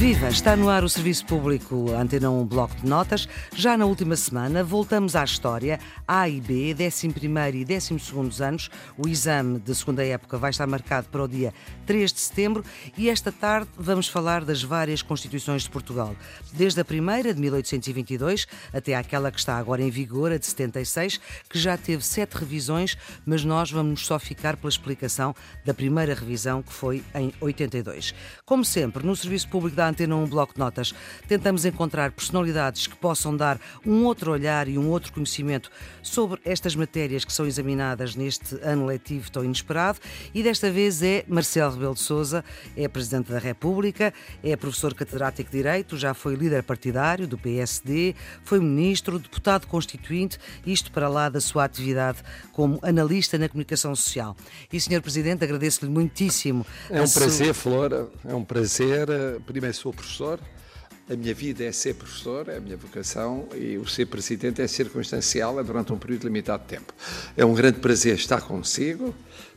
Viva! Está no ar o Serviço Público Antena 1 Bloco de Notas. Já na última semana voltamos à história A e B, 11 e 12 anos. O exame de segunda época vai estar marcado para o dia 3 de setembro e esta tarde vamos falar das várias Constituições de Portugal. Desde a primeira, de 1822, até aquela que está agora em vigor, a de 76, que já teve sete revisões, mas nós vamos só ficar pela explicação da primeira revisão, que foi em 82. Como sempre, no Serviço Público da Antena um bloco de notas. Tentamos encontrar personalidades que possam dar um outro olhar e um outro conhecimento sobre estas matérias que são examinadas neste ano letivo tão inesperado. E desta vez é Marcelo Rebelo de Souza, é Presidente da República, é professor catedrático de Direito, já foi líder partidário do PSD, foi ministro, deputado constituinte, isto para lá da sua atividade como analista na comunicação social. E, Sr. Presidente, agradeço-lhe muitíssimo. É um prazer, Flora, é um prazer. Primeiro sou professor. A minha vida é ser professor, é a minha vocação, e o ser presidente é circunstancial, é durante um período limitado de tempo. É um grande prazer estar consigo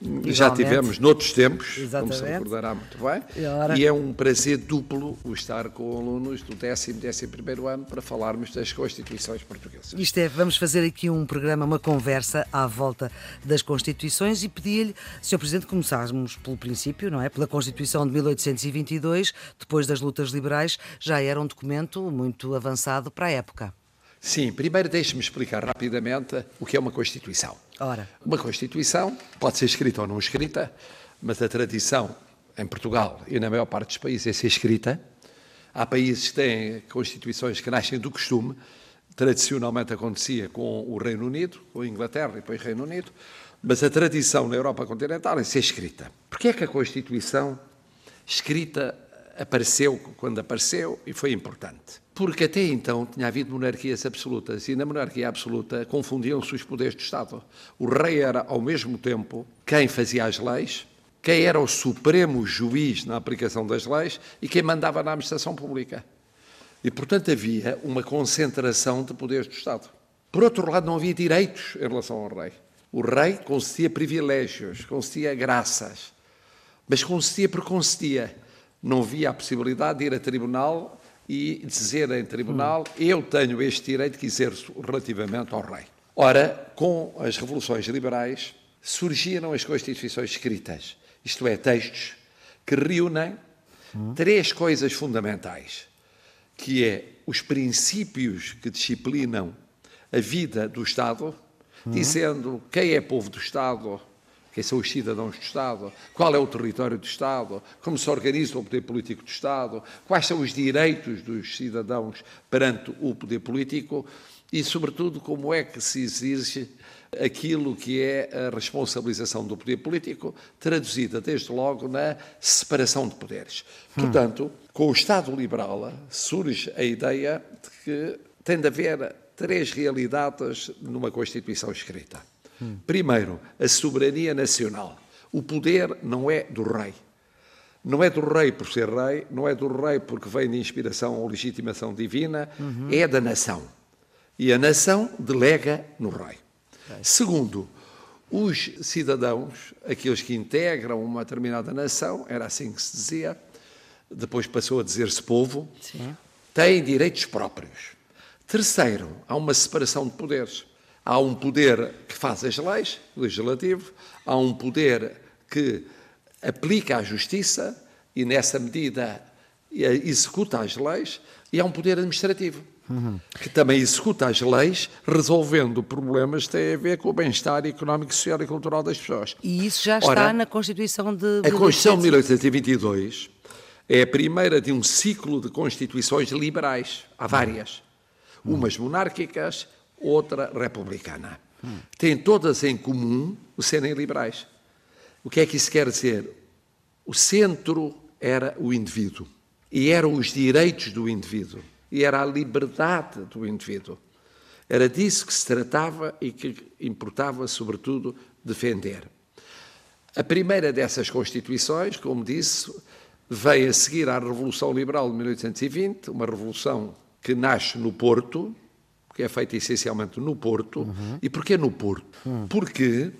Igualmente. Já tivemos noutros tempos, Exatamente. como se recordará muito bem, e, e, é um prazer duplo o estar com alunos do décimo, décimo primeiro ano para falarmos das Constituições portuguesas. Isto é, vamos fazer aqui um programa, uma conversa à volta das Constituições e pedir-lhe, Sr. Presidente, começássemos pelo princípio, não é? Pela Constituição de 1822, depois das lutas liberais, já era um documento muito avançado para a época. Sim, primeiro deixe-me explicar rapidamente o que é uma Constituição. Ora. Uma Constituição pode ser escrita ou não escrita, mas a tradição em Portugal e na maior parte dos países é ser escrita. Há países que têm Constituições que nascem do costume, tradicionalmente acontecia com o Reino Unido, com a Inglaterra e depois o Reino Unido, mas a tradição na Europa continental é ser escrita. Porquê é que a Constituição escrita apareceu quando apareceu e foi importante? Porque até então tinha havido monarquias absolutas e na monarquia absoluta confundiam-se os poderes do Estado. O rei era, ao mesmo tempo, quem fazia as leis, quem era o supremo juiz na aplicação das leis e quem mandava na administração pública. E, portanto, havia uma concentração de poderes do Estado. Por outro lado, não havia direitos em relação ao rei. O rei concedia privilégios, concedia graças, mas concedia por concedia. Não havia a possibilidade de ir a tribunal e dizer em tribunal: hum. eu tenho este direito que exerço relativamente ao rei. Ora, com as revoluções liberais, surgiram as constituições escritas, isto é, textos que reúnem três coisas fundamentais, que é os princípios que disciplinam a vida do Estado, dizendo quem é povo do Estado, quem são os cidadãos do Estado, qual é o território do Estado, como se organiza o poder político do Estado, quais são os direitos dos cidadãos perante o poder político e, sobretudo, como é que se exige aquilo que é a responsabilização do poder político, traduzida desde logo na separação de poderes. Hum. Portanto, com o Estado liberal surge a ideia de que tem de haver três realidades numa Constituição escrita. Primeiro, a soberania nacional. O poder não é do rei. Não é do rei por ser rei, não é do rei porque vem de inspiração ou legitimação divina, uhum. é da nação. E a nação delega no rei. Segundo, os cidadãos, aqueles que integram uma determinada nação, era assim que se dizia, depois passou a dizer-se povo, Sim. têm direitos próprios. Terceiro, há uma separação de poderes. Há um poder que faz as leis, legislativo, há um poder que aplica a justiça e, nessa medida, executa as leis, e há um poder administrativo. Uhum. que também executa as leis, resolvendo problemas que têm a ver com o bem-estar económico, social e cultural das pessoas. E isso já está Ora, na Constituição de... A Constituição de 1822 é a primeira de um ciclo de constituições liberais. Há várias. Uhum. Umas monárquicas, outra republicana. Têm todas em comum o serem liberais. O que é que isso quer dizer? O centro era o indivíduo e eram os direitos do indivíduo e era a liberdade do indivíduo. Era disso que se tratava e que importava, sobretudo, defender. A primeira dessas constituições, como disse, veio a seguir à Revolução Liberal de 1820, uma revolução que nasce no Porto, que é feita essencialmente no Porto. Uhum. E porquê no Porto? Uhum. Porque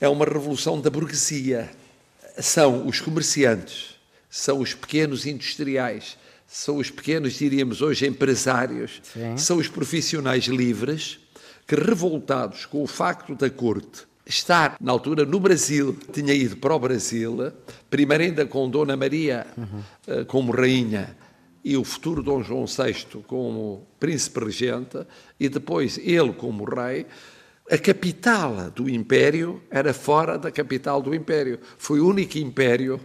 é uma revolução da burguesia. São os comerciantes, são os pequenos industriais, são os pequenos, diríamos hoje, empresários, Sim. são os profissionais livres que, revoltados com o facto da corte estar, na altura, no Brasil, tinha ido para o Brasil, primeiro ainda com Dona Maria eh, como rainha e o futuro Dom João VI como príncipe regente, e depois ele como rei, a capital do império era fora da capital do império. Foi o único império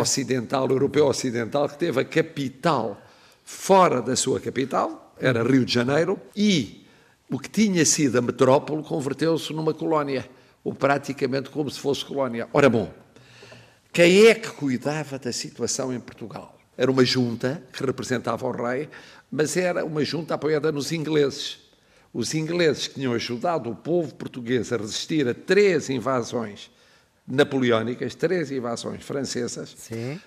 ocidental, europeu ocidental, que teve a capital fora da sua capital, era Rio de Janeiro, e o que tinha sido a metrópole converteu-se numa colónia, ou praticamente como se fosse colónia. Ora bom, quem é que cuidava da situação em Portugal? Era uma junta que representava o rei, mas era uma junta apoiada nos ingleses. Os ingleses que tinham ajudado o povo português a resistir a três invasões napoleónicas, três invasões francesas, Sim.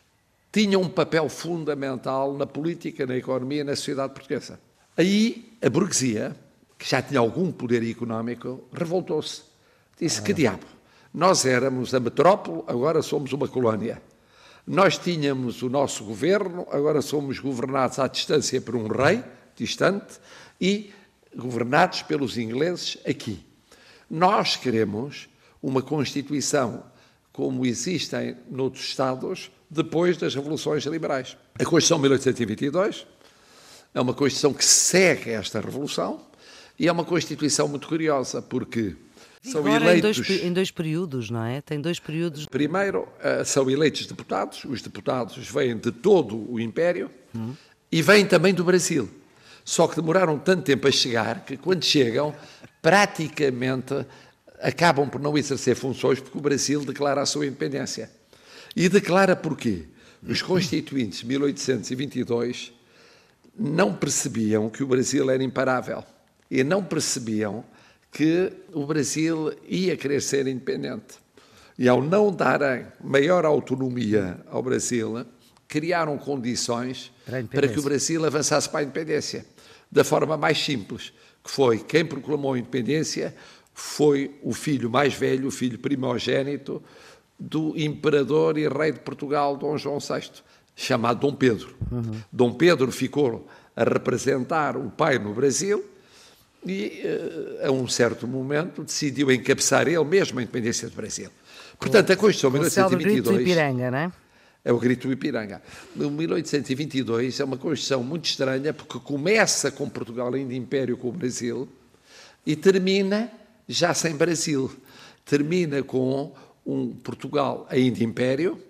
tinham um papel fundamental na política, na economia e na sociedade portuguesa. Aí a burguesia, que já tinha algum poder económico, revoltou-se. Disse: Que diabo? Nós éramos a metrópole, agora somos uma colónia. Nós tínhamos o nosso governo, agora somos governados à distância por um rei, distante, e governados pelos ingleses aqui. Nós queremos uma Constituição como existem noutros Estados depois das revoluções liberais. A Constituição de 1822 é uma Constituição que segue esta revolução e é uma Constituição muito curiosa, porque são Agora em dois, eleitos. em dois períodos, não é? Tem dois períodos. Primeiro, eh, são eleitos deputados, os deputados vêm de todo o Império e vêm também do Brasil. Só que demoraram tanto tempo a chegar que, quando chegam, praticamente acabam por não exercer funções porque o Brasil declara a sua independência. E declara porquê? Os constituintes de 1822 não percebiam que o Brasil era imparável e não percebiam que o Brasil ia querer ser independente. E ao não darem maior autonomia ao Brasil, criaram condições Para para que o. Brasil avançasse para a independência, da forma mais simples, que foi quem proclamou a independência foi o filho mais velho, o filho primogênito do imperador e rei de Portugal, Dom João VI, chamado Dom Pedro. Dom Pedro ficou a representar o pai no Brasil e, eh, a um certo momento, decidiu encabeçar ele mesmo a independência do Brasil. Portanto, a Constituição de O célebre grito 1822 Ipiranga, não é? é o grito Ipiranga. O 1822 é uma Constituição muito estranha porque começa com Portugal ainda império com o Brasil e termina já sem Brasil. Termina com um Portugal ainda império,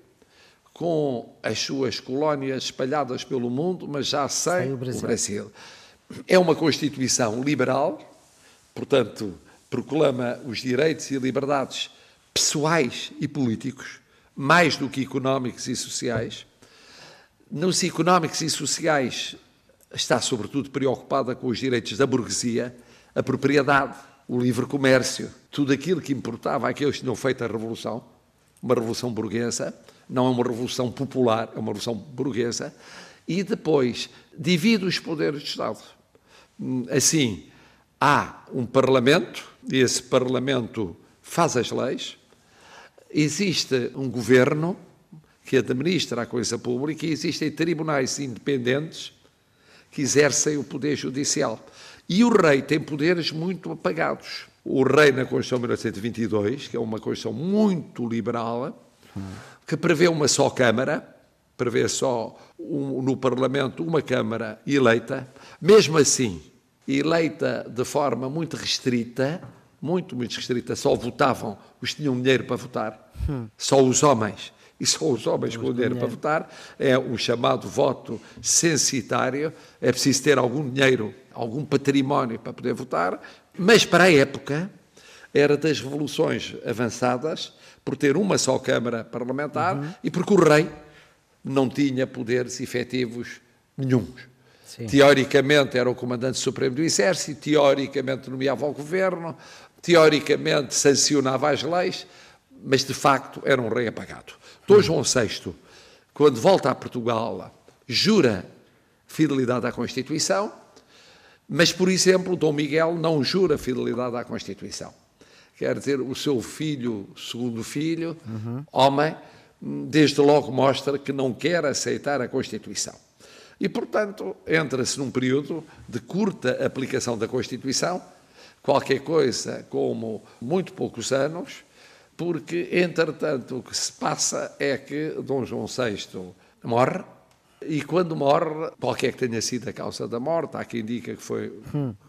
com as suas colónias espalhadas pelo mundo, mas já sem, Sem o o Brasil. É uma Constituição liberal, portanto, proclama os direitos e liberdades pessoais e políticos, mais do que económicos e sociais. Nos económicos e sociais está sobretudo preocupada com os direitos da burguesia, a propriedade, o livre comércio, tudo aquilo que importava àqueles que tinham feito a revolução, uma revolução burguesa, não é uma revolução popular, é uma revolução burguesa, e depois divide os poderes do Estado. Assim, há um Parlamento, e esse Parlamento faz as leis, existe um governo que administra a coisa pública e existem tribunais independentes que exercem o poder judicial. E o rei tem poderes muito apagados. O rei, na Constituição de 1922, que é uma Constituição muito liberal, que prevê uma só Câmara, prevê só um- no Parlamento uma Câmara eleita, mesmo assim, eleita de forma muito restrita, muito, muito restrita, só votavam os que tinham dinheiro para votar, só os homens. E só os homens com dinheiro para votar. É o chamado voto censitário. É preciso ter algum dinheiro, algum património para poder votar, mas para a época era das revoluções avançadas por ter uma só Câmara Parlamentar e porque o rei não tinha poderes efetivos nenhuns. Sim. Teoricamente era o comandante supremo do Exército, teoricamente nomeava o governo, teoricamente sancionava as leis, mas de facto era um rei apagado. Dom João VI, quando volta a Portugal, jura fidelidade à Constituição, mas, por exemplo, Dom Miguel não jura fidelidade à Constituição. Quer dizer, o seu filho, segundo filho, homem, desde logo mostra que não quer aceitar a Constituição. E, portanto, entra-se num período de curta aplicação da Constituição, qualquer coisa como muito poucos anos, porque, entretanto, o que se passa é que Dom João VI morre, e quando morre, qualquer que tenha sido a causa da morte, há quem diga que foi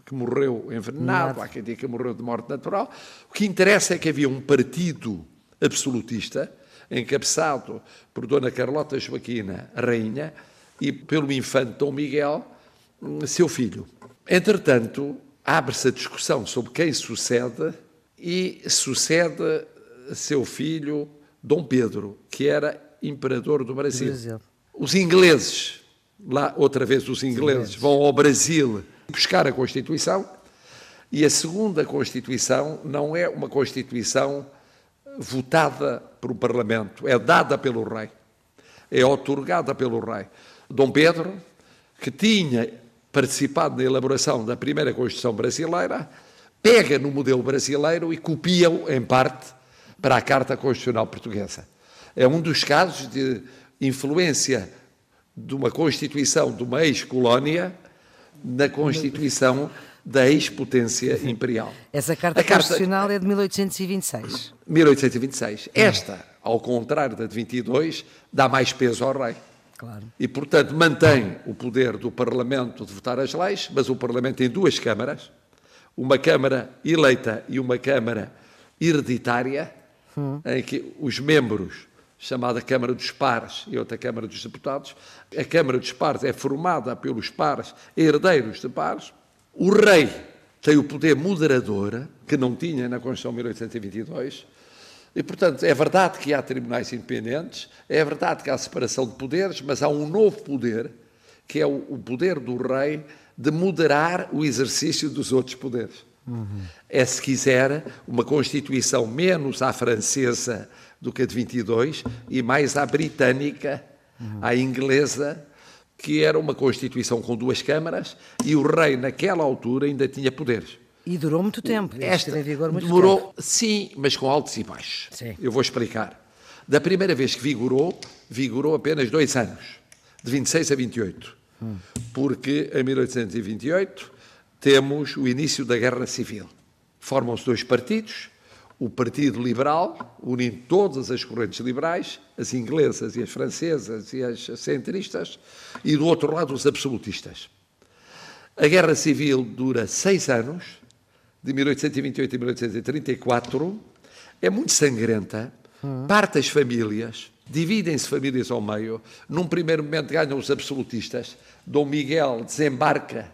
que morreu envenenado, há quem diga que morreu de morte natural. O que interessa é que havia um partido absolutista, encabeçado por Dona Carlota Joaquina, rainha, e pelo infante Dom Miguel, seu filho. Entretanto, abre-se a discussão sobre quem sucede e sucede seu filho Dom Pedro, que era imperador do Brasil. Brasil. Os ingleses, lá outra vez os ingleses, vão ao Brasil buscar a Constituição e a segunda Constituição não é uma Constituição votada um Parlamento, é dada pelo rei, é otorgada pelo rei. Dom Pedro, que tinha participado na elaboração da primeira Constituição brasileira, pega no modelo brasileiro e copia-o, em parte, para a Carta Constitucional Portuguesa. É um dos casos de influência de uma Constituição de uma ex-colónia na Constituição da ex-potência imperial. Essa Carta, A Carta- Constitucional é de 1826. 1826. Esta, ao contrário da de 22, dá mais peso ao rei. Claro. E, portanto, mantém o poder do Parlamento de votar as leis, mas o Parlamento tem duas câmaras, uma Câmara eleita e uma Câmara hereditária, em que os membros, chamada Câmara dos Pares e outra Câmara dos Deputados, a Câmara dos Pares é formada pelos pares herdeiros de pares, o rei tem o poder moderador, que não tinha na Constituição de 1822, e, portanto, é verdade que há tribunais independentes, é verdade que há separação de poderes, mas há um novo poder, que é o, poder do rei de moderar o exercício dos outros poderes. É, se quiser, uma Constituição menos à francesa do que a de 22 e mais à britânica, à inglesa, que era uma Constituição com duas câmaras e o rei, naquela altura, ainda tinha poderes. E durou muito tempo. Esta em vigor muito demorou, tempo. sim, mas com altos e baixos. Sim. Eu vou explicar. Da primeira vez que vigorou, vigorou apenas dois anos, de 26 a 28. Porque em 1828 temos o início da Guerra Civil. Formam-se dois partidos, o Partido Liberal, unindo todas as correntes liberais, as inglesas e as francesas e as centristas, e do outro lado os absolutistas. A Guerra Civil dura seis anos, de 1828 a 1834, é muito sangrenta, parte as famílias, dividem-se famílias ao meio. Num primeiro momento ganham os absolutistas. Dom Miguel desembarca,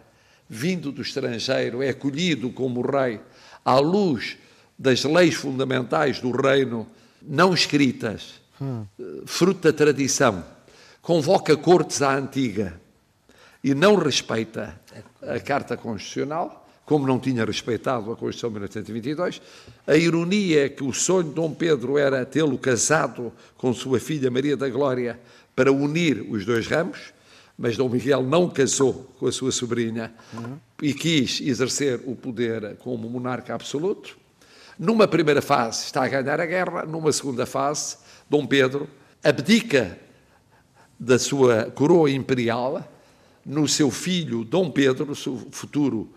vindo do estrangeiro, é acolhido como rei à luz das leis fundamentais do reino, não escritas, fruto da tradição. Convoca cortes à antiga e não respeita a Carta Constitucional, como não tinha respeitado a Constituição de 1822. A ironia é que o sonho de Dom Pedro era tê-lo casado com sua filha Maria da Glória para unir os dois ramos, mas Dom Miguel não casou com a sua sobrinha e quis exercer o poder como monarca absoluto. Numa primeira fase está a ganhar a guerra, numa segunda fase, Dom Pedro abdica da sua coroa imperial no seu filho Dom Pedro, seu futuro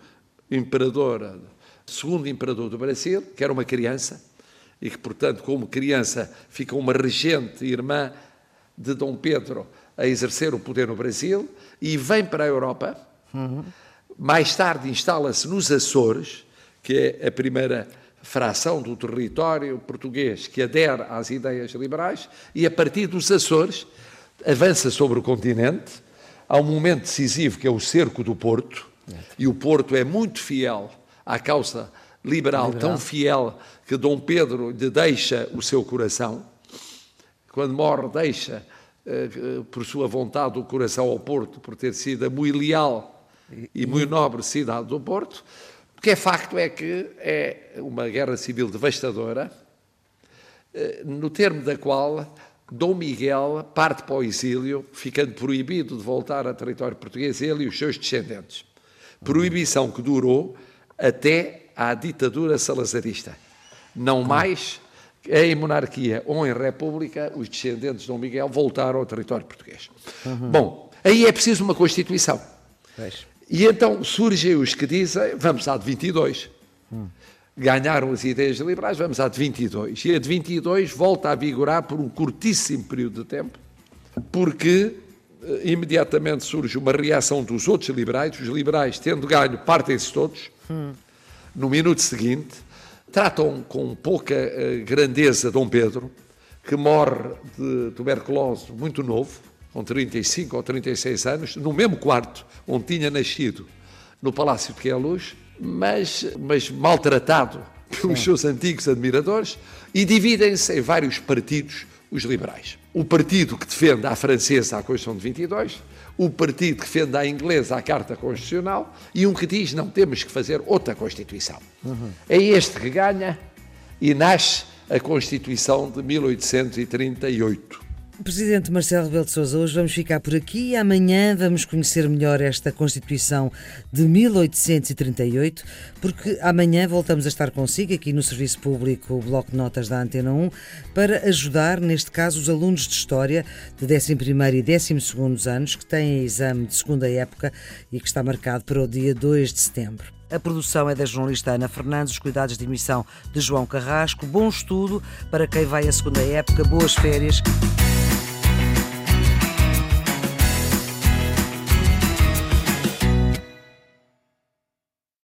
imperador, segundo imperador do Brasil, que era uma criança e que, portanto, como criança, fica uma regente irmã de Dom Pedro a exercer o poder no Brasil e vem para a Europa. Mais tarde instala-se nos Açores, que é a primeira fração do território português que adere às ideias liberais, e a partir dos Açores avança sobre o continente. Há um momento decisivo que é o cerco do Porto, e o Porto é muito fiel à causa liberal, tão fiel que Dom Pedro lhe deixa o seu coração. Quando morre, deixa, eh, por sua vontade, o coração ao Porto, por ter sido a muito leal e muito nobre cidade do Porto. O que é facto é que é uma guerra civil devastadora, eh, no termo da qual Dom Miguel parte para o exílio, ficando proibido de voltar a território português, ele e os seus descendentes. Proibição que durou até à ditadura salazarista. Não mais em monarquia ou em república, os descendentes de Dom Miguel voltaram ao território português. Bom, Aí é preciso uma Constituição. E então surgem os que dizem, vamos à de 22. Hum. Ganharam as ideias liberais, vamos à de 22. E a de 22 volta a vigorar por um curtíssimo período de tempo, porque eh, imediatamente surge uma reação dos outros liberais, os liberais, tendo ganho, partem-se todos. Hum. No minuto seguinte, tratam com pouca uh, grandeza Dom Pedro, que morre de tuberculose muito novo, com 35 ou 36 anos, no mesmo quarto onde tinha nascido, no Palácio de Queluz, mas, mas maltratado pelos Sim. seus antigos admiradores, e dividem-se em vários partidos os liberais. O partido que defende à francesa a Constituição de 22, o partido que defende à inglesa a Carta Constitucional e um que diz não temos que fazer outra Constituição. Uhum. É este que ganha e nasce a Constituição de 1838. Presidente Marcelo Rebelo de Sousa, hoje vamos ficar por aqui e amanhã vamos conhecer melhor esta Constituição de 1838, porque amanhã voltamos a estar consigo aqui no Serviço Público o Bloco de Notas da Antena 1 para ajudar, neste caso, os alunos de História de 11º e 12º anos que têm exame de segunda época e que está marcado para o dia 2 de setembro. A produção é da jornalista Ana Fernandes, os cuidados de emissão de João Carrasco. Bom estudo para quem vai à segunda época, boas férias.